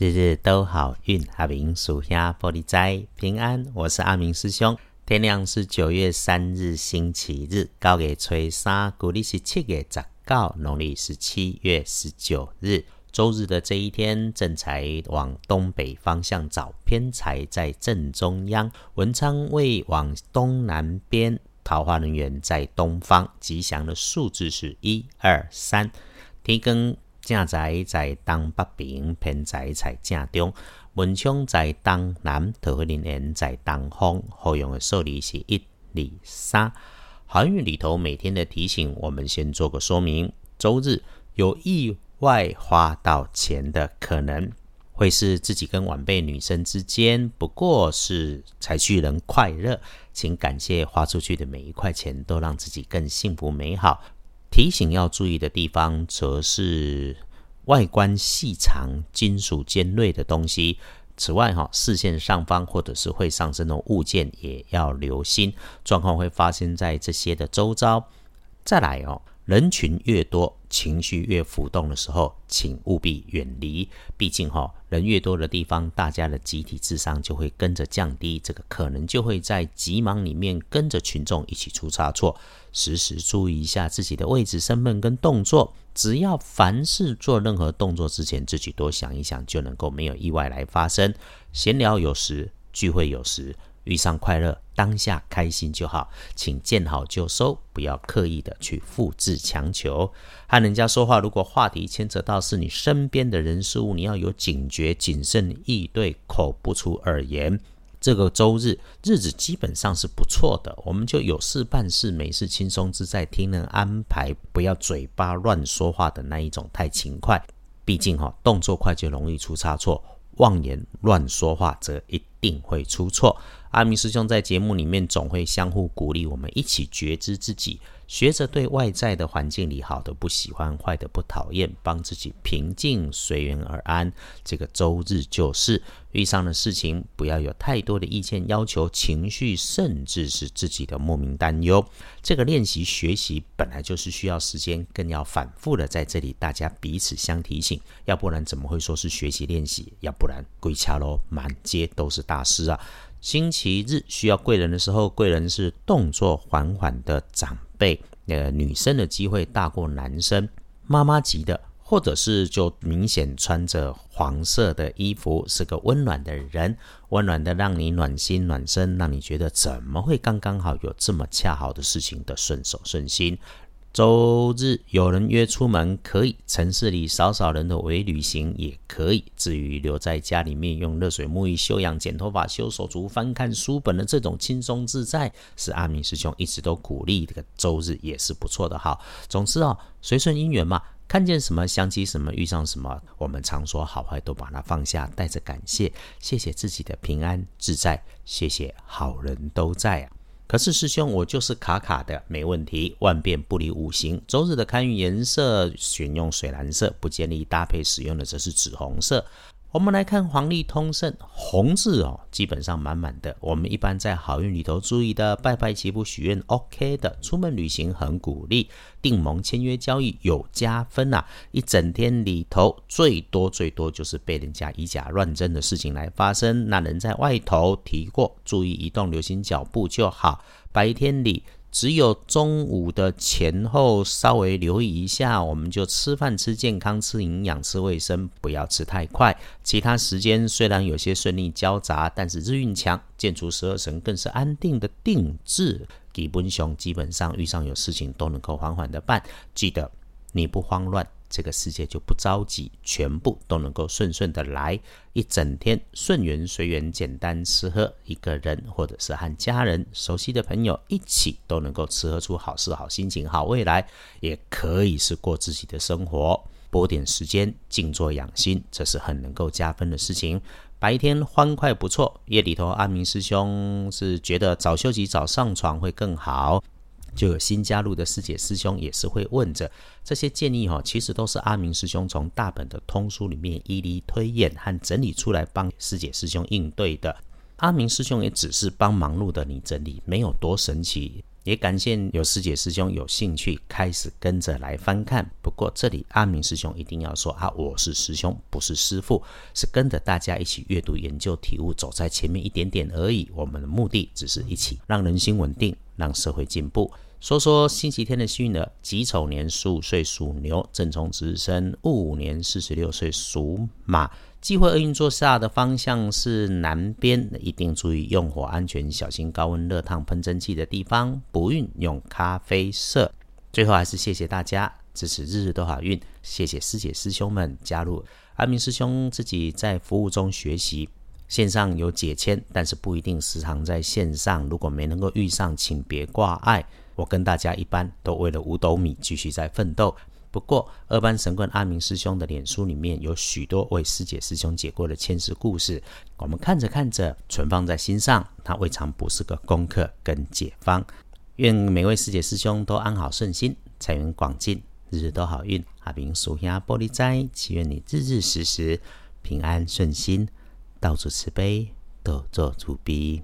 日日都好运，阿明属下玻璃斋平安。我是阿明师兄。天亮是九月三日星期日，高月初三，古历是七月十九，农历是七月十九日，周日的这一天，正财往东北方向找，偏财在正中央，文昌位往东南边，桃花人员在东方，吉祥的数字是一二三。天更正在在东北边，偏在在正中，文昌在东南，桃花人缘在东方，好用的数字是一二三。韩语里头每天的提醒，我们先做个说明。周日有意外花到钱的可能，会是自己跟晚辈女生之间，不过是才去人快乐，请感谢花出去的每一块钱，都让自己更幸福美好。提醒要注意的地方，则是外观细长、金属尖锐的东西。此外，哈视线上方或者是会上升的物件也要留心，状况会发生在这些的周遭。再来哦。人群越多，情绪越浮动的时候，请务必远离。毕竟哈，人越多的地方，大家的集体智商就会跟着降低，这个可能就会在急忙里面跟着群众一起出差错。时时注意一下自己的位置、身份跟动作。只要凡事做任何动作之前，自己多想一想，就能够没有意外来发生。闲聊有时，聚会有时。遇上快乐，当下开心就好，请见好就收，不要刻意的去复制强求。和人家说话，如果话题牵扯到是你身边的人事物，你要有警觉、谨慎意对，口不出恶言。这个周日日子基本上是不错的，我们就有事办事，没事轻松自在，听人安排，不要嘴巴乱说话的那一种太勤快。毕竟哈，动作快就容易出差错，妄言乱说话则一定会出错。阿明师兄在节目里面总会相互鼓励，我们一起觉知自己，学着对外在的环境里好的不喜欢，坏的不讨厌，帮自己平静随缘而安。这个周日就是遇上的事情，不要有太多的意见要求、情绪，甚至是自己的莫名担忧。这个练习学习本来就是需要时间，更要反复的在这里，大家彼此相提醒，要不然怎么会说是学习练习？要不然鬼掐喽，满街都是大师啊！星期日需要贵人的时候，贵人是动作缓缓的长辈，呃，女生的机会大过男生。妈妈级的，或者是就明显穿着黄色的衣服，是个温暖的人，温暖的让你暖心暖身，让你觉得怎么会刚刚好有这么恰好的事情的顺手顺心。周日有人约出门可以，城市里少少人的微旅行也可以。至于留在家里面用热水沐浴、修养、剪头发、修手足、翻看书本的这种轻松自在，是阿明师兄一直都鼓励。这个周日也是不错的哈。总之哦，随顺因缘嘛，看见什么想起什么，遇上什么，我们常说好坏都把它放下，带着感谢，谢谢自己的平安自在，谢谢好人都在啊。可是师兄，我就是卡卡的，没问题，万变不离五行。周日的看运颜色选用水蓝色，不建议搭配使用的则是紫红色。我们来看黄历通胜，红字哦，基本上满满的。我们一般在好运里头注意的，拜拜祈福许愿 OK 的，出门旅行很鼓励，订盟签约交易有加分呐。一整天里头最多最多就是被人家以假乱真的事情来发生。那人在外头提过，注意移动，留心脚步就好。白天里。只有中午的前后稍微留意一下，我们就吃饭吃健康、吃营养、吃卫生，不要吃太快。其他时间虽然有些顺利交杂，但是日运强，建筑十二神更是安定的定制。基本上基本上遇上有事情都能够缓缓的办，记得你不慌乱。这个世界就不着急，全部都能够顺顺的来，一整天顺缘随缘，简单吃喝，一个人或者是和家人、熟悉的朋友一起，都能够吃喝出好事、好心情、好未来，也可以是过自己的生活，拨点时间静坐养心，这是很能够加分的事情。白天欢快不错，夜里头阿明师兄是觉得早休息早上床会更好。就有新加入的师姐师兄也是会问着这些建议哈，其实都是阿明师兄从大本的通书里面一一推演和整理出来帮师姐师兄应对的。阿明师兄也只是帮忙碌的你整理，没有多神奇。也感谢有师姐师兄有兴趣开始跟着来翻看。不过这里阿明师兄一定要说啊，我是师兄，不是师傅，是跟着大家一起阅读、研究、体悟，走在前面一点点而已。我们的目的只是一起让人心稳定，让社会进步。说说星期天的幸运儿：己丑年十五岁属牛，正冲值日生；戊午年四十六岁属马。忌讳厄运作下的方向是南边，一定注意用火安全，小心高温热烫喷蒸汽的地方。不运用咖啡色。最后还是谢谢大家支持，日日都好运。谢谢师姐师兄们加入。阿明师兄自己在服务中学习，线上有解签，但是不一定时常在线上。如果没能够遇上，请别挂碍。我跟大家一般都为了五斗米继续在奋斗。不过二班神棍阿明师兄的脸书里面有许多为师姐师兄解过的千世故事，我们看着看着存放在心上，它未尝不是个功课跟解方。愿每位师姐师兄都安好顺心，财源广进，日日都好运。阿明属下玻璃斋，祈愿你日日时时平安顺心，到处慈悲，都做主逼。